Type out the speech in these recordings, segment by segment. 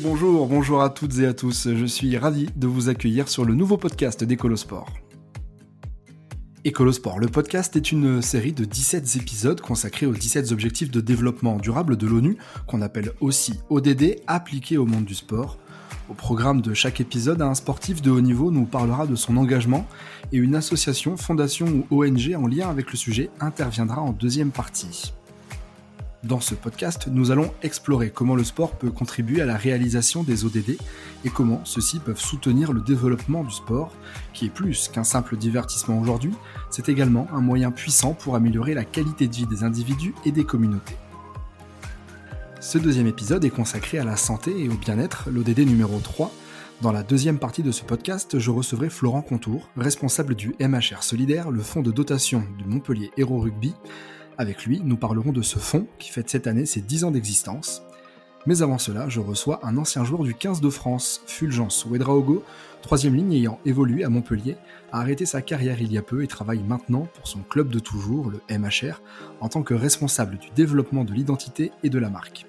Bonjour, bonjour à toutes et à tous. Je suis ravi de vous accueillir sur le nouveau podcast d'Ecolosport. Écolosport, le podcast est une série de 17 épisodes consacrés aux 17 objectifs de développement durable de l'ONU, qu'on appelle aussi ODD, appliqués au monde du sport. Au programme de chaque épisode, un sportif de haut niveau nous parlera de son engagement et une association, fondation ou ONG en lien avec le sujet interviendra en deuxième partie. Dans ce podcast, nous allons explorer comment le sport peut contribuer à la réalisation des ODD et comment ceux-ci peuvent soutenir le développement du sport, qui est plus qu'un simple divertissement aujourd'hui, c'est également un moyen puissant pour améliorer la qualité de vie des individus et des communautés. Ce deuxième épisode est consacré à la santé et au bien-être, l'ODD numéro 3. Dans la deuxième partie de ce podcast, je recevrai Florent Contour, responsable du MHR Solidaire, le fonds de dotation de Montpellier Hero Rugby, avec lui, nous parlerons de ce fonds qui fête cette année ses 10 ans d'existence. Mais avant cela, je reçois un ancien joueur du 15 de France, Fulgence Ouedraogo, troisième ligne ayant évolué à Montpellier, a arrêté sa carrière il y a peu et travaille maintenant pour son club de toujours, le MHR, en tant que responsable du développement de l'identité et de la marque.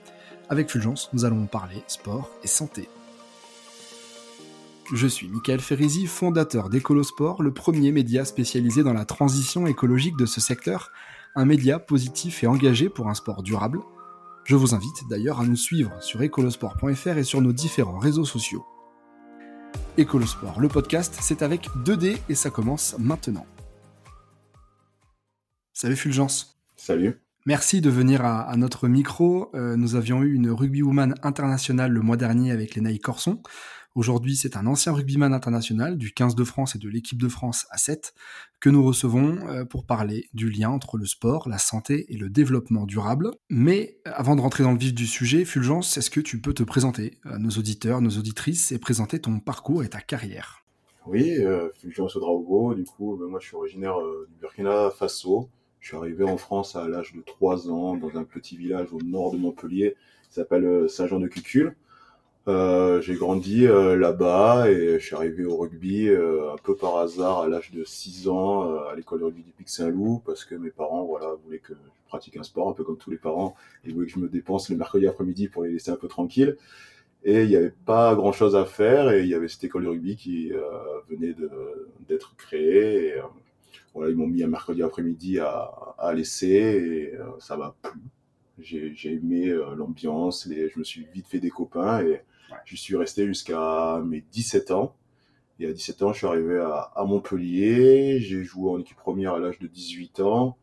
Avec Fulgence, nous allons parler sport et santé. Je suis Michael Ferrizi, fondateur d'Ecolosport, le premier média spécialisé dans la transition écologique de ce secteur, un média positif et engagé pour un sport durable. Je vous invite d'ailleurs à nous suivre sur ecolosport.fr et sur nos différents réseaux sociaux. Ecolosport, le podcast, c'est avec 2D et ça commence maintenant. Salut Fulgence. Salut. Merci de venir à, notre micro. Euh, nous avions eu une rugby woman internationale le mois dernier avec Lénaï Corson. Aujourd'hui, c'est un ancien rugbyman international du 15 de France et de l'équipe de France à 7 que nous recevons euh, pour parler du lien entre le sport, la santé et le développement durable. Mais euh, avant de rentrer dans le vif du sujet, Fulgence, est-ce que tu peux te présenter à nos auditeurs, nos auditrices et présenter ton parcours et ta carrière? Oui, euh, Fulgence Odraogo, du coup, moi je suis originaire du Burkina Faso. Je suis arrivé en France à l'âge de 3 ans dans un petit village au nord de Montpellier qui s'appelle Saint-Jean-de-Cucul. Euh, j'ai grandi euh, là-bas et je suis arrivé au rugby euh, un peu par hasard à l'âge de 6 ans à l'école de rugby du Pic Saint-Loup parce que mes parents voilà voulaient que je pratique un sport un peu comme tous les parents. Et voulaient que je me dépense le mercredi après-midi pour les laisser un peu tranquilles. Et il n'y avait pas grand chose à faire et il y avait cette école de rugby qui venait d'être créée et voilà ils m'ont mis un mercredi après-midi à, à laisser et ça m'a plu. J'ai aimé l'ambiance je me suis vite fait des copains et je suis resté jusqu'à mes 17 ans. Et à 17 ans, je suis arrivé à, Montpellier. J'ai joué en équipe première à l'âge de 18 ans.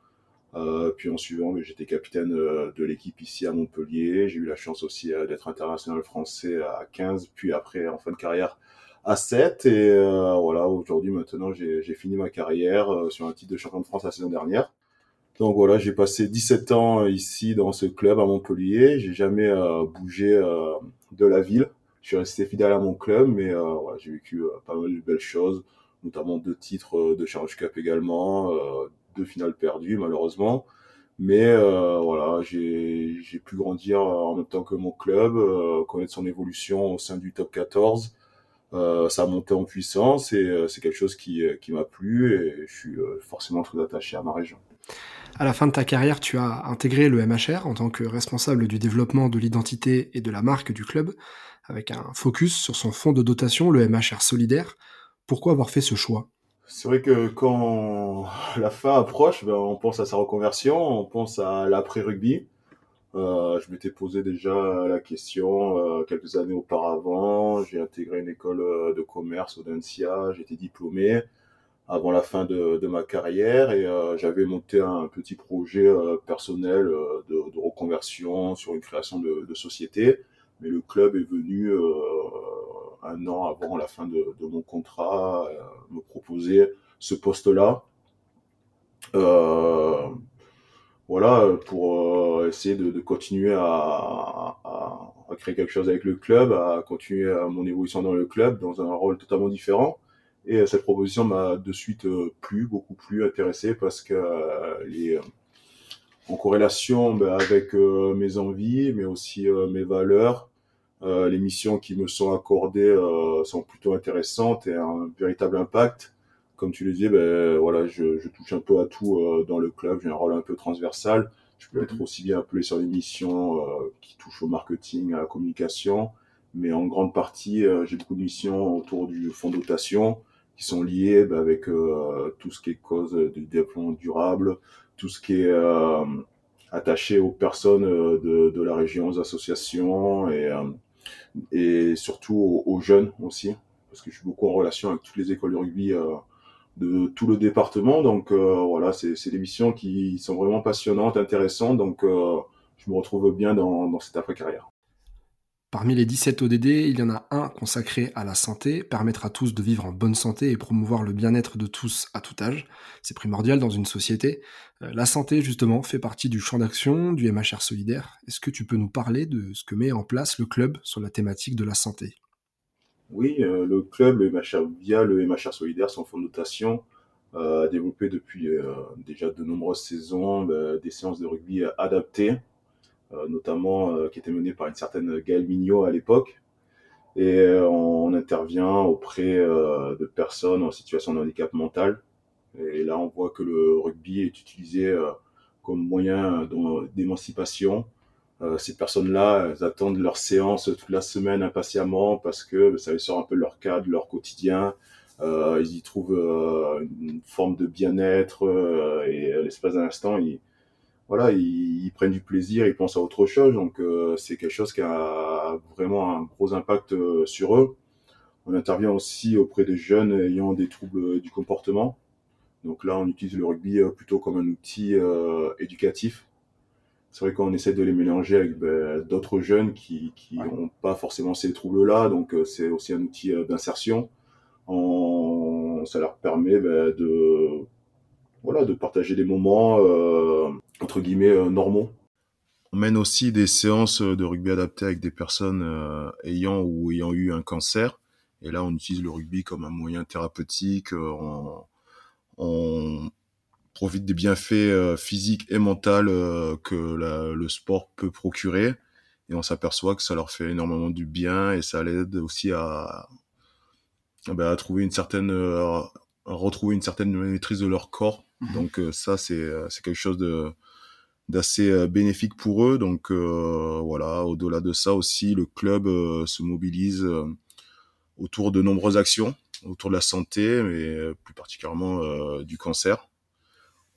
Euh, puis en suivant, j'étais capitaine euh, de l'équipe ici à Montpellier. J'ai eu la chance aussi euh, d'être international français à 15, puis après en fin de carrière à 7. Et voilà, aujourd'hui, maintenant, j'ai fini ma carrière sur un titre de champion de France la saison dernière. Donc voilà, j'ai passé 17 ans ici dans ce club à Montpellier. J'ai jamais bougé de la ville je suis resté fidèle à mon club, mais euh, j'ai vécu euh, pas mal de belles choses, notamment deux titres euh, de Challenge Cup également, deux finales perdues malheureusement. Mais voilà, j'ai pu grandir en même temps que mon club, connaître son évolution au sein du top 14. Ça a monté en puissance et c'est quelque chose qui, qui m'a plu et je suis forcément très attaché à ma région. À la fin de ta carrière, tu as intégré le MHR en tant que responsable du développement de l'identité et de la marque du club avec un focus sur son fonds de dotation, le MHR Solidaire. Pourquoi avoir fait ce choix? C'est vrai que quand la fin approche, ben, on pense à sa reconversion, on pense à l'après-rugby. Euh, je m'étais posé déjà la question euh, quelques années auparavant. J'ai intégré une école euh, de commerce au Dancia, j'étais diplômé avant la fin de, ma carrière et j'avais monté un petit projet personnel de, reconversion sur une création de, société mais le club est venu euh, un an avant la fin de, mon contrat euh, me proposer ce poste-là. Euh, voilà, pour essayer de, continuer à, créer quelque chose avec le club, à continuer mon évolution dans le club dans un rôle totalement différent. Et cette proposition m'a de suite plu, beaucoup plus intéressé parce que les, en corrélation ben, avec mes envies, mais aussi mes valeurs, euh, les missions qui me sont accordées euh, sont plutôt intéressantes et un véritable impact. Comme tu le disais, ben, voilà, je, je touche un peu à tout euh, dans le club. J'ai un rôle un peu transversal. Je peux être mhm. aussi bien appelé sur les missions qui touchent au marketing, à la communication, Mais en grande partie, j'ai beaucoup de missions autour du fonds de dotation qui sont liées bah, avec tout ce qui est cause du développement durable, tout ce qui est attaché aux personnes de, de, la région, aux associations et, et surtout aux, jeunes aussi, parce que je suis beaucoup en relation avec toutes les écoles de rugby de tout le département. Donc euh, voilà, c'est des missions qui sont vraiment passionnantes, intéressantes. Donc euh, je me retrouve bien dans, cette après-carrière. Parmi les 17 ODD, il y en a un consacré à la santé, permettre à tous de vivre en bonne santé et promouvoir le bien-être de tous à tout âge. C'est primordial dans une société. Euh, la santé, justement, fait partie du champ d'action du MHR solidaire. Est-ce que tu peux nous parler de ce que met en place le club sur la thématique de la santé? Oui, euh, le club, MHR, via le MHR Solidaire, son fonds de notation, euh, a développé depuis euh, déjà de nombreuses saisons des séances de rugby adaptées, notamment qui étaient menées par une certaine Gaëlle Mignot à l'époque. Et on intervient auprès de personnes en situation de handicap mental. Et là, on voit que le rugby est utilisé comme moyen d'émancipation euh, ces personnes-là, elles attendent leur séance toute la semaine impatiemment parce que ça les sort un peu de leur cadre, leur quotidien. Euh, ils y trouvent euh, une forme de bien-être et à l'espace d'un instant, ils, voilà, ils, prennent du plaisir, ils pensent à autre chose. Donc c'est quelque chose qui a vraiment un gros impact sur eux. On intervient aussi auprès des jeunes ayant des troubles du comportement. Donc là, on utilise le rugby plutôt comme un outil éducatif c'est vrai qu'on essaie de les mélanger avec ben, d'autres jeunes qui n'ont pas forcément ces troubles-là, donc euh, c'est aussi un outil euh, d'insertion. Ça leur permet ben, de, voilà, de partager des moments euh, entre guillemets normaux. On mène aussi des séances de rugby adapté avec des personnes ayant ou ayant eu un cancer. Et là, on utilise le rugby comme un moyen thérapeutique. on, profite des bienfaits euh, physiques et mentaux euh, que le sport peut procurer. Et on s'aperçoit que ça leur fait énormément du bien et ça l'aide aussi à, ben, à trouver une certaine, euh, retrouver une certaine maîtrise de leur corps. Mmh Donc ça, c'est quelque chose de d'assez bénéfique pour eux. Donc voilà, au-delà de ça aussi, le club se mobilise autour de nombreuses actions autour de la santé, mais plus particulièrement du cancer.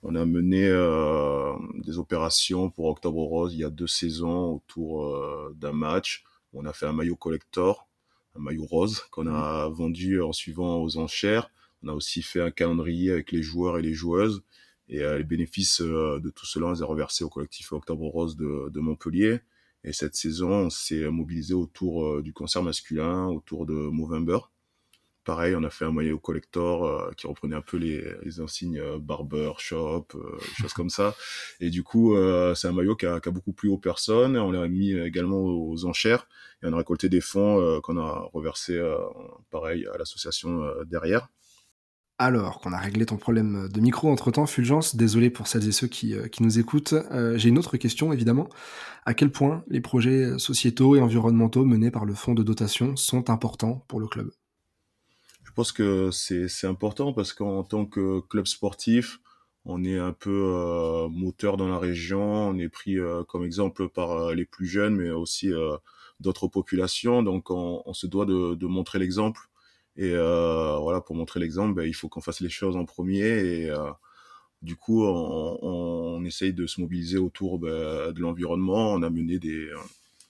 On a mené euh, des opérations pour Octobre Rose il y a deux saisons autour euh, d'un match. On a fait un maillot collector, un maillot rose qu'on a vendu en suivant aux enchères. On a aussi fait un calendrier avec les joueurs et les joueuses. Et euh, les bénéfices de tout cela, on les a reversés au collectif Octobre Rose de, de Montpellier. Et cette saison, on s'est mobilisé autour du cancer masculin, autour de Movember pareil, on a fait un maillot collector euh, qui reprenait un peu les, insignes euh, barber shop, euh, choses comme ça. Et du coup, c'est un maillot qui a, beaucoup plu aux personnes. On l'a mis également aux enchères et on a récolté des fonds qu'on a reversés, pareil, à l'association derrière. Alors qu'on a réglé ton problème de micro entre-temps, Fulgence, désolé pour celles et ceux qui, nous écoutent, j'ai une autre question évidemment. À quel point les projets sociétaux et environnementaux menés par le fonds de dotation sont importants pour le club? Pense que c'est important parce qu'en tant que club sportif, on est un peu euh, moteur dans la région, on est pris euh, comme exemple par euh, les plus jeunes, mais aussi d'autres populations. Donc on, se doit de, montrer l'exemple. Et voilà, pour montrer l'exemple, ben, il faut qu'on fasse les choses en premier. Et du coup, on, on, essaye de se mobiliser autour ben, de l'environnement. On a mené des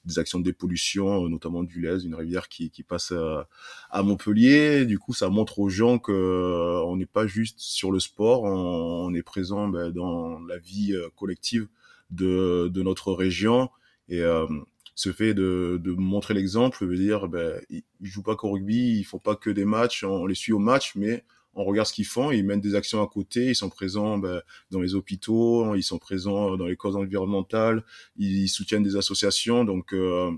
des actions de dépollution, euh, notamment du Lez, une rivière qui, qui passe euh, à, Montpellier. Du coup, ça montre aux gens que euh, on n'est pas juste sur le sport, on, est présent ben, dans la vie collective de, de notre région. Et ce fait de, de montrer l'exemple veut dire, ben, ils, jouent pas qu'au rugby, ils font pas que des matchs, on les suit au match, mais on regarde ce qu'ils font, ils mènent des actions à côté, ils sont présents ben, dans les hôpitaux, ils sont présents dans les causes environnementales, ils soutiennent des associations. Donc euh,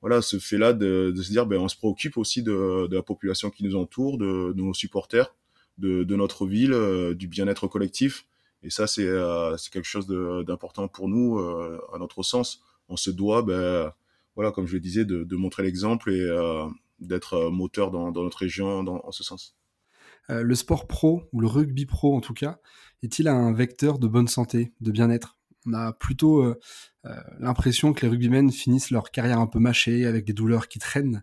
voilà, ce fait-là de, se dire, ben, on se préoccupe aussi de, la population qui nous entoure, de, nos supporters, de, notre ville, euh, du bien-être collectif. Et ça, c'est euh, quelque chose d'important pour nous, à notre sens. On se doit, ben, voilà, comme je le disais, de, montrer l'exemple et d'être moteur dans, notre région dans, en ce sens. Le sport pro, ou le rugby pro en tout cas, est-il un vecteur de bonne santé, de bien-être? On a plutôt l'impression que les rugbymen finissent leur carrière un peu mâchée, avec des douleurs qui traînent.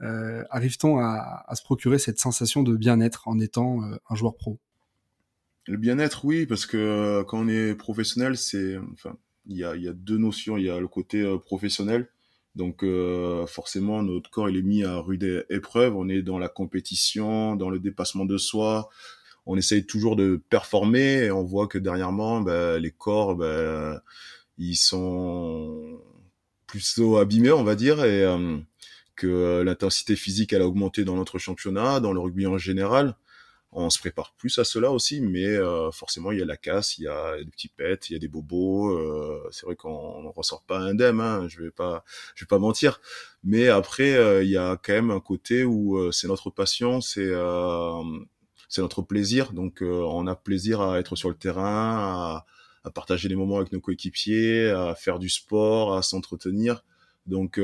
Arrive-t-on à, se procurer cette sensation de bien-être en étant un joueur pro? Le bien-être, oui, parce que quand on est professionnel, c'est, enfin, il y a, deux notions. Il y a le côté professionnel donc euh, forcément, notre corps il est mis à rude épreuve. On est dans la compétition, dans le dépassement de soi. On essaye toujours de performer et on voit que dernièrement, ben, les corps, ben, ils sont plutôt abîmés, on va dire, et euh, que l'intensité physique elle a augmenté dans notre championnat, dans le rugby en général on se prépare plus à cela aussi, mais euh, forcément il y a la casse, il y a des petits pets, il y a des bobos. Euh, c'est vrai qu'on ressort pas indemne, hein, je vais pas, je vais pas mentir. Mais après euh, il y a quand même un côté où c'est notre passion, c'est c'est notre plaisir. Donc on a plaisir à être sur le terrain, à, à partager des moments avec nos coéquipiers, à faire du sport, à s'entretenir. Donc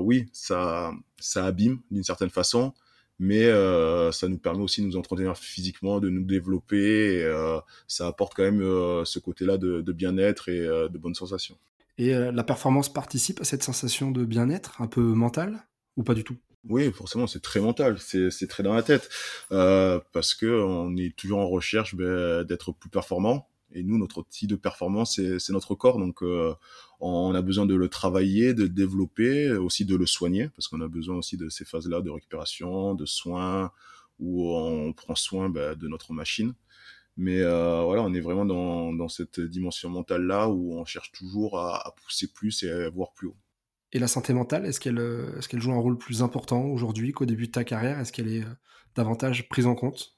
oui, ça ça abîme d'une certaine façon mais euh, ça nous permet aussi de nous entretenir physiquement, de nous développer. Et, euh, ça apporte quand même euh, ce côté-là de, de bien-être et de bonnes sensations. Et la performance participe à cette sensation de bien-être, un peu mentale, ou pas du tout? Oui, forcément, c'est très mental, c'est très dans la tête, parce que on est toujours en recherche ben, d'être plus performant, et nous, notre outil de performance, c'est notre corps. Donc, euh, on a besoin de le travailler, de le développer, aussi de le soigner, parce qu'on a besoin aussi de ces phases-là de récupération, de soins, où on prend soin bah, de notre machine. Mais euh, voilà, on est vraiment dans, cette dimension mentale-là où on cherche toujours à, pousser plus et à voir plus haut. Et la santé mentale, est-ce qu'elle est qu'elle joue un rôle plus important aujourd'hui qu'au début de ta carrière? Est-ce qu'elle est davantage prise en compte?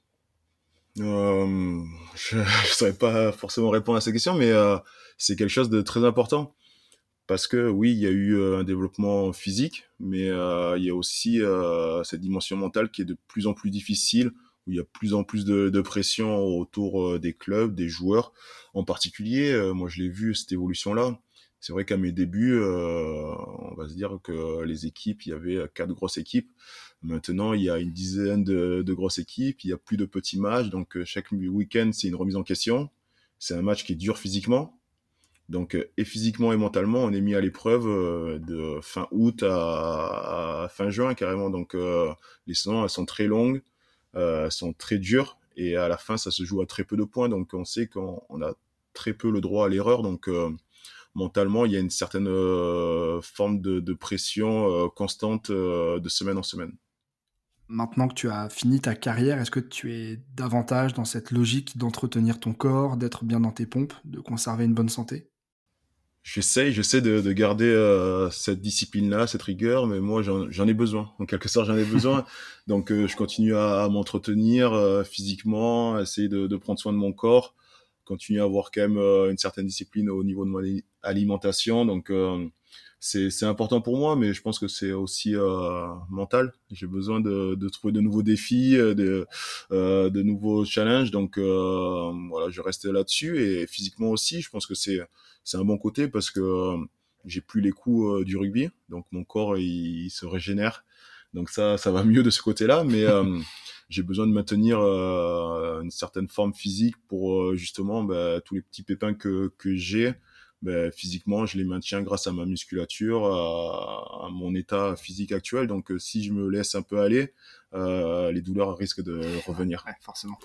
Euh, je ne saurais pas forcément répondre à cette question, mais euh, c'est quelque chose de très important. Parce que oui, il y a eu euh, un développement physique, mais il y a aussi cette dimension mentale qui est de plus en plus difficile, où il y a plus en plus de pression autour des clubs, des joueurs en particulier. moi, je l'ai vu, cette évolution-là. C'est vrai qu'à mes débuts, on va se dire que les équipes, il y avait quatre grosses équipes. Maintenant, il y a une dizaine de, grosses équipes, il y a plus de petits matchs, donc euh, chaque week-end, c'est une remise en question. C'est un match qui est dur physiquement. Donc, euh, et physiquement et mentalement, on est mis à l'épreuve euh, de fin août à, fin juin carrément. Donc, les saisons, elles sont très longues, elles sont très dures, et à la fin, ça se joue à très peu de points. Donc, on sait qu'on a très peu le droit à l'erreur. Donc, mentalement, il y a une certaine forme de pression constante de semaine en semaine maintenant que tu as fini ta carrière, est-ce que tu es davantage dans cette logique d'entretenir ton corps, d'être bien dans tes pompes, de conserver une bonne santé? J'essaye, j'essaie de, de garder euh, cette discipline-là, cette rigueur, mais moi j'en ai besoin. En quelque sorte, j'en ai besoin. Donc euh, je continue à, à m'entretenir euh, physiquement, essayer de, de, prendre soin de mon corps, continuer à avoir quand même une certaine discipline au niveau de mon alimentation. Donc c'est important pour moi, mais je pense que c'est aussi euh, mental. J'ai besoin de, de, trouver de nouveaux défis, euh, de, euh, de nouveaux challenges. Donc euh, voilà, je reste là-dessus et physiquement aussi, je pense que c'est c'est un bon côté parce que euh, j'ai plus les coups du rugby, donc mon corps il, il, se régénère. Donc ça ça va mieux de ce côté-là, mais j'ai besoin de maintenir une certaine forme physique pour justement bah, tous les petits pépins que que j'ai ben, physiquement, je les maintiens grâce à ma musculature, à, à mon état physique actuel. Donc, euh, si je me laisse un peu aller, euh, les douleurs risquent de revenir. Ouais, forcément.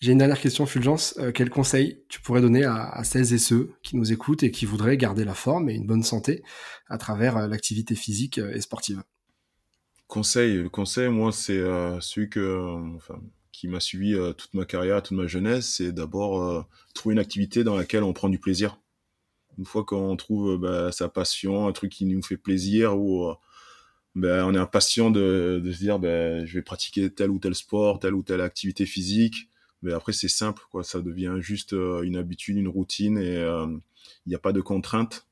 J'ai une dernière question, Fulgence. Euh, quel conseil tu pourrais donner à, à, celles et ceux qui nous écoutent et qui voudraient garder la forme et une bonne santé à travers euh, l'activité physique et sportive? Conseil, le conseil, moi, c'est celui que, enfin, qui m'a suivi toute ma carrière, toute ma jeunesse, c'est d'abord trouver une activité dans laquelle on prend du plaisir une fois qu'on trouve bah, sa passion, un truc qui nous fait plaisir, ou bah, on est impatient de, de se dire bah, je vais pratiquer tel ou tel sport, telle ou telle activité physique. Mais après, c'est simple, quoi. Ça devient juste euh, une habitude, une routine, et il euh, n'y a pas de contraintes.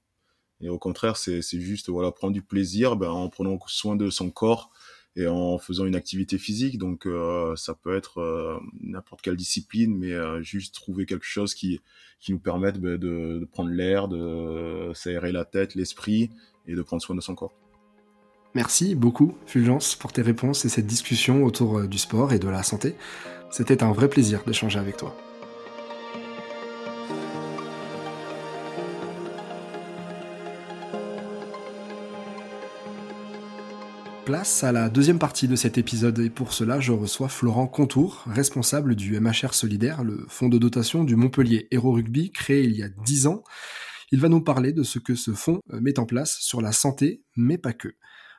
Et au contraire, c'est juste voilà prendre du plaisir ben, en prenant soin de son corps et en faisant une activité physique. Donc euh, ça peut être euh, n'importe quelle discipline, mais euh, juste trouver quelque chose qui, qui nous permette bah, de, de, prendre l'air, de s'aérer la tête, l'esprit et de prendre soin de son corps. Merci beaucoup, Fulgence, pour tes réponses et cette discussion autour euh, du sport et de la santé. C'était un vrai plaisir d'échanger avec toi. Place à la deuxième partie de cet épisode et pour cela je reçois Florent Contour, responsable du MHR Solidaire, le fonds de dotation du Montpellier Hero Rugby créé il y a dix ans. Il va nous parler de ce que ce fonds euh, met en place sur la santé, mais pas que.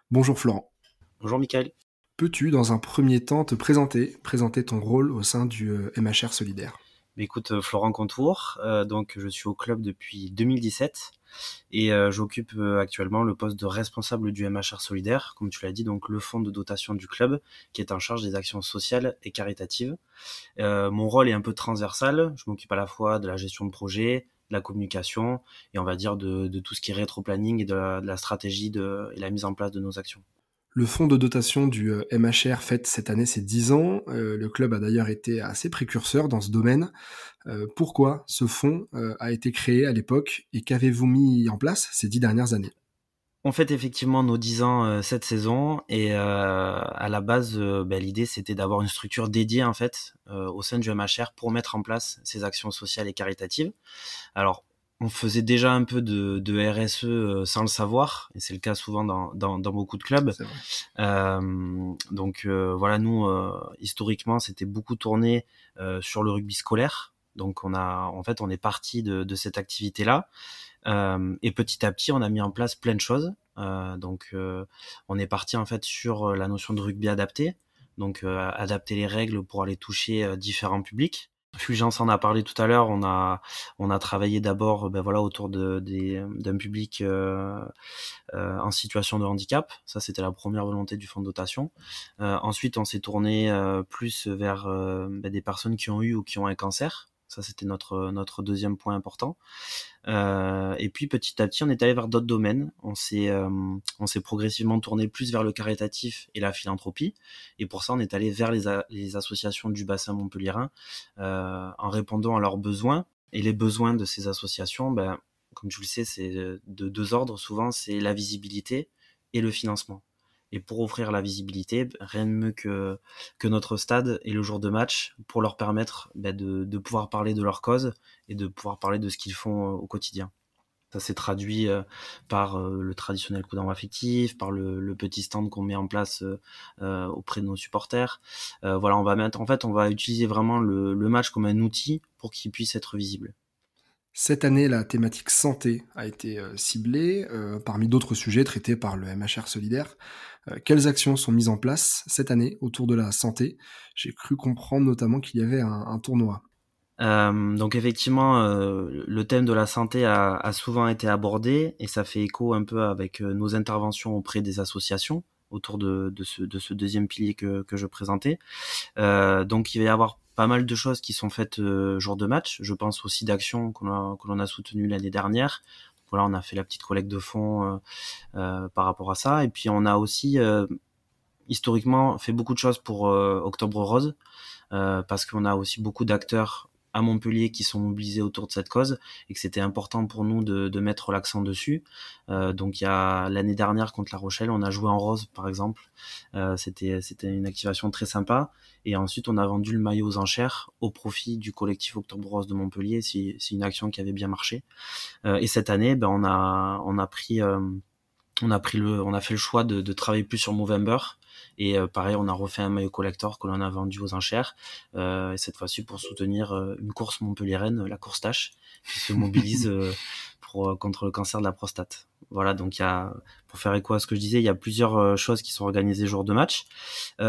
Bonjour Florent. Bonjour Michael. Peux-tu dans un premier temps te présenter, présenter ton rôle au sein du euh, MHR Solidaire? Écoute, euh, Florent Contour, donc je suis au club depuis 2017 et euh, j'occupe euh, actuellement le poste de responsable du MHR Solidaire, comme tu l'as dit, donc le fonds de dotation du club, qui est en charge des actions sociales et caritatives. Euh, mon rôle est un peu transversal, je m'occupe à la fois de la gestion de projet, de la communication, et on va dire de, tout ce qui est rétro-planning et de la, stratégie et la mise en place de nos actions. Le fonds de dotation du euh, MHR fête cette année ses 10 ans. Euh, le club a d'ailleurs été assez précurseur dans ce domaine. Euh, pourquoi ce fonds a été créé à l'époque et qu'avez-vous mis en place ces 10 dernières années? On fête effectivement nos 10 ans cette saison et à la base, ben, l'idée c'était d'avoir une structure dédiée en fait au sein du MHR pour mettre en place ces actions sociales et caritatives. Alors on faisait déjà un peu de, RSE euh, sans le savoir, et c'est le cas souvent dans, beaucoup de clubs. Euh, donc euh, voilà, nous, historiquement, c'était beaucoup tourné sur le rugby scolaire. Donc on a, en fait, on est parti de, cette activité-là. et petit à petit, on a mis en place plein de choses. donc on est parti en fait sur la notion de rugby adapté. Donc adapter les règles pour aller toucher différents publics. Fulgence en a parlé tout à l'heure. On a travaillé d'abord ben autour d'un public euh, euh, en situation de handicap. Ça c'était la première volonté du fonds de dotation. Euh, ensuite on s'est tourné plus vers ben, des personnes qui ont eu ou qui ont un cancer. Ça, c'était notre, deuxième point important. Euh, et puis, petit à petit, on est allé vers d'autres domaines. On s'est, euh, on s'est progressivement tourné plus vers le caritatif et la philanthropie. Et pour ça, on est allé vers les, les associations du bassin montpelliérain euh, en répondant à leurs besoins. Et les besoins de ces associations, ben, comme tu le sais, c'est de deux ordres. Souvent, c'est la visibilité et le financement. Et pour offrir la visibilité, rien de mieux que, que notre stade et le jour de match pour leur permettre bah, de, de, pouvoir parler de leur cause et de pouvoir parler de ce qu'ils font euh, au quotidien. Ça s'est traduit euh, par euh, le traditionnel coup d'envoi affectif, par le, petit stand qu'on met en place auprès de nos supporters. voilà, on va mettre, en fait, on va utiliser vraiment le, le match comme un outil pour qu'il puisse être visible. Cette année, la thématique santé a été ciblée, parmi d'autres sujets traités par le MHR Solidaire. Euh, quelles actions sont mises en place cette année autour de la santé? J'ai cru comprendre notamment qu'il y avait un, tournoi. Euh, donc effectivement, euh, le thème de la santé a, souvent été abordé et ça fait écho un peu avec nos interventions auprès des associations autour de, ce, deuxième pilier que, je présentais. donc il va y avoir pas mal de choses qui sont faites jour de match. Je pense aussi d'actions que l'on a soutenues l'année dernière voilà, on a fait la petite collecte de fonds euh, euh, par rapport à ça. Et puis on a aussi euh, historiquement fait beaucoup de choses pour Octobre Rose parce qu'on a aussi beaucoup d'acteurs à Montpellier qui sont mobilisés autour de cette cause et que c'était important pour nous de, de mettre l'accent dessus. Euh, donc il y a l'année dernière contre La Rochelle, on a joué en rose par exemple. Euh, c'était c'était une activation très sympa. Et ensuite on a vendu le maillot aux enchères au profit du collectif Octobre Rose de Montpellier. C'est une action qui avait bien marché. Euh, et cette année, ben on a on a pris euh, on a pris le on a fait le choix de, de travailler plus sur Movember et euh, pareil, on a refait un maillot collector que l'on a vendu aux enchères. Euh, et cette fois-ci pour soutenir euh, une course montpelliéraine, la course tâche, qui se mobilise pour, contre le cancer de la prostate. Voilà, donc il y a, pour faire écho à ce que je disais, il y a plusieurs choses qui sont organisées jour de match.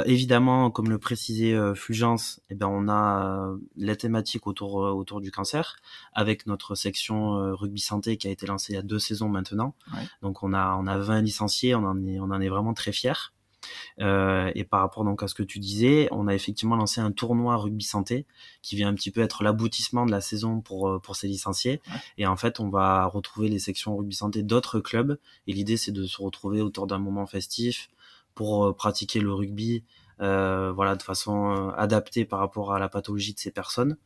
évidemment, comme le précisait Fulgence, eh ben on a les thématiques autour autour du cancer, avec notre section rugby santé qui a été lancée il y a deux saisons maintenant. Donc on a on a 20 licenciés, on en est on en est vraiment très fiers. Euh, et par rapport donc à ce que tu disais, on a effectivement lancé un tournoi rugby santé qui vient un petit peu être l'aboutissement de la saison pour euh, pour ces licenciés. Et en fait, on va retrouver les sections rugby santé d'autres clubs. Et l'idée, c'est de se retrouver autour d'un moment festif pour euh, pratiquer le rugby. Euh, voilà de façon adaptée par rapport à la pathologie de ces personnes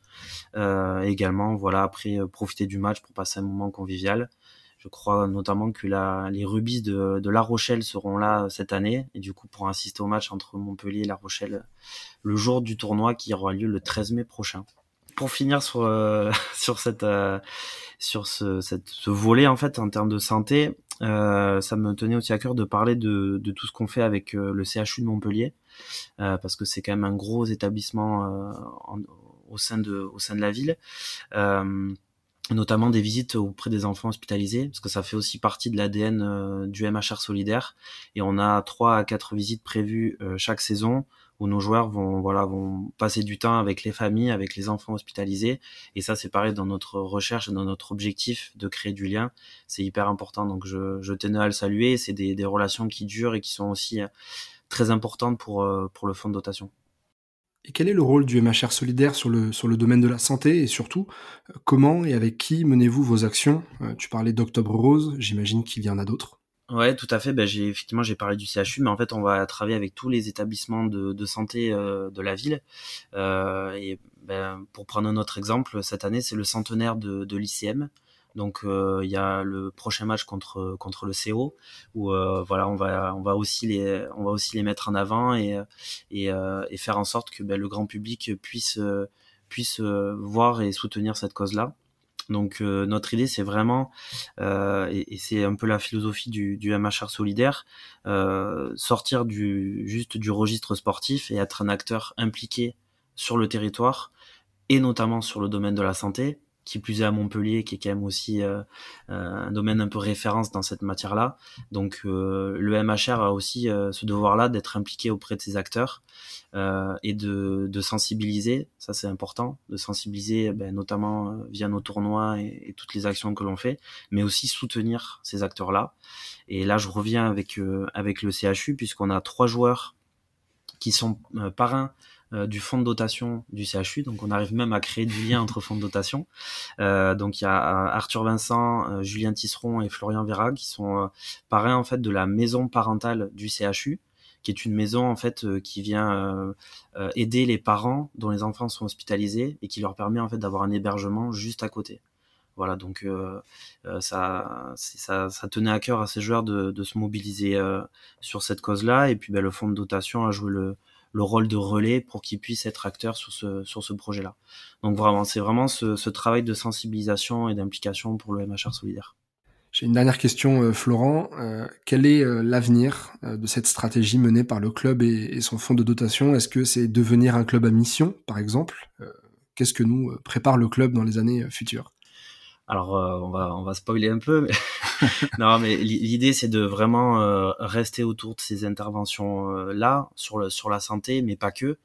euh, également voilà après profiter du match pour passer un moment convivial je crois notamment que la, les Rubis de, de, La Rochelle seront là cette année et du coup pour assister au match entre Montpellier et La Rochelle le jour du tournoi qui aura lieu le 13 mai prochain. pour finir sur sur cette sur ce, cette, ce volet en fait en termes de santé, euh, ça me tenait aussi à cœur de parler de, de tout ce qu'on fait avec euh, le CHU de Montpellier, euh, parce que c'est quand même un gros établissement en, au sein de au sein de la ville. Notamment des visites auprès des enfants hospitalisés, parce que ça fait aussi partie de l'ADN du MHR solidaire. Et on a trois à quatre visites prévues chaque saison où nos joueurs vont voilà vont passer du temps avec les familles, avec les enfants hospitalisés. Et ça, c'est pareil dans notre recherche, dans notre objectif de créer du lien. C'est hyper important. Donc je, je tenais à le saluer. C'est des, des relations qui durent et qui sont aussi euh, très importantes pour euh, pour le fonds de dotation. Et quel est le rôle du MHR solidaire sur le, sur le domaine de la santé et surtout, euh, comment et avec qui menez-vous vos actions? Tu parlais d'Octobre Rose, j'imagine qu'il y en a d'autres. Ouais, tout à fait. Ben, j'ai effectivement j'ai parlé du CHU, mais en fait on va travailler avec tous les établissements de, de santé euh, de la ville. Euh, et ben, pour prendre un autre exemple, cette année c'est le centenaire de, de l'ICM. Donc euh, il y a le prochain match contre contre le CO où euh, voilà on va on va aussi les on va aussi les mettre en avant et et, et faire en sorte que ben, le grand public puisse puisse voir et soutenir cette cause là. Donc euh, notre idée, c'est vraiment, euh, et, c'est un peu la philosophie du, du MHR solidaire, euh, sortir du juste du registre sportif et être un acteur impliqué sur le territoire et notamment sur le domaine de la santé qui plus est à Montpellier, qui est quand même aussi euh, euh, un domaine un peu référence dans cette matière-là. Donc euh, le MHR a aussi ce devoir-là d'être impliqué auprès de ses acteurs et de, de, sensibiliser, ça c'est important, de sensibiliser ben, notamment via nos tournois et, et, toutes les actions que l'on fait, mais aussi soutenir ces acteurs-là. Et là je reviens avec, avec le CHU puisqu'on a trois joueurs qui sont parrains euh, du fonds de dotation du CHU. Donc on arrive même à créer du lien entre fonds de dotation. Euh, donc il y a euh, Arthur Vincent, Julien Tisseron et Florian Vera qui sont parrains en fait de la maison parentale du CHU qui est une maison en fait qui vient aider les parents dont les enfants sont hospitalisés et qui leur permet en fait d'avoir un hébergement juste à côté. Voilà, donc ça, ça, ça, tenait à cœur à ces joueurs de, de se mobiliser sur cette cause-là. Et puis ben, le fonds de dotation a joué le, le rôle de relais pour qu'ils puissent être acteurs sur ce, sur ce projet-là. Donc vraiment, c'est vraiment ce, travail de sensibilisation et d'implication pour le MHR solidaire. J'ai une dernière question, euh, Florent. Euh, quel est euh, l'avenir de cette stratégie menée par le club et son fonds de dotation? Est-ce que c'est devenir un club à mission, par exemple? Qu'est-ce que nous prépare le club dans les années futures? Alors euh, on va on va spoiler un peu, mais non mais l'idée c'est de vraiment euh, rester autour de ces interventions euh, sur le sur la santé, mais pas que.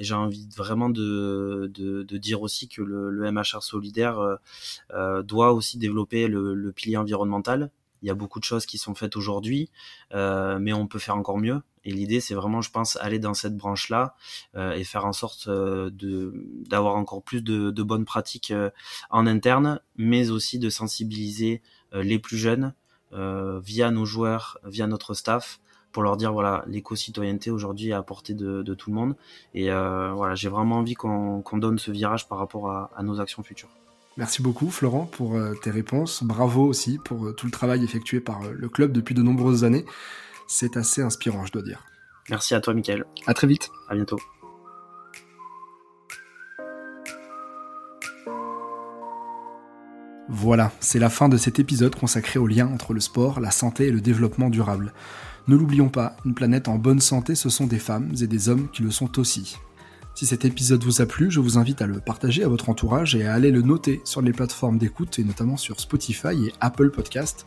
J'ai envie vraiment de, de, de dire aussi que le, le MHR solidaire doit aussi développer le, le pilier environnemental il y a beaucoup de choses qui sont faites aujourd'hui, euh, mais on peut faire encore mieux. Et l'idée, c'est vraiment, je pense, aller dans cette branche-là euh, et faire en sorte euh, d'avoir encore plus de, bonnes pratiques euh, en interne, mais aussi de sensibiliser les plus jeunes via nos joueurs, via notre staff, pour leur dire voilà, l'éco-citoyenneté aujourd'hui est à portée de, tout le monde. Et voilà, j'ai vraiment envie qu'on donne ce virage par rapport à, nos actions futures. Merci beaucoup Florent pour tes réponses. Bravo aussi pour tout le travail effectué par le club depuis de nombreuses années. C'est assez inspirant, je dois dire. Merci à toi Mickaël. À très vite. À bientôt. Voilà, c'est la fin de cet épisode consacré au lien entre le sport, la santé et le développement durable. Ne l'oublions pas, une planète en bonne santé, ce sont des femmes et des hommes qui le sont aussi. Si cet épisode vous a plu, je vous invite à le partager à votre entourage et à aller le noter sur les plateformes d'écoute et notamment sur Spotify et Apple Podcast.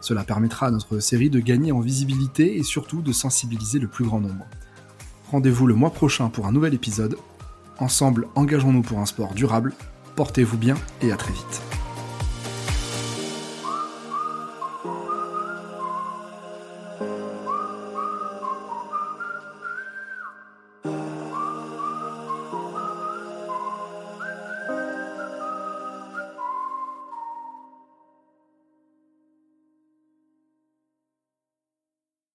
Cela permettra à notre série de gagner en visibilité et surtout de sensibiliser le plus grand nombre. Rendez-vous le mois prochain pour un nouvel épisode. Ensemble, engageons-nous pour un sport durable. Portez-vous bien et à très vite.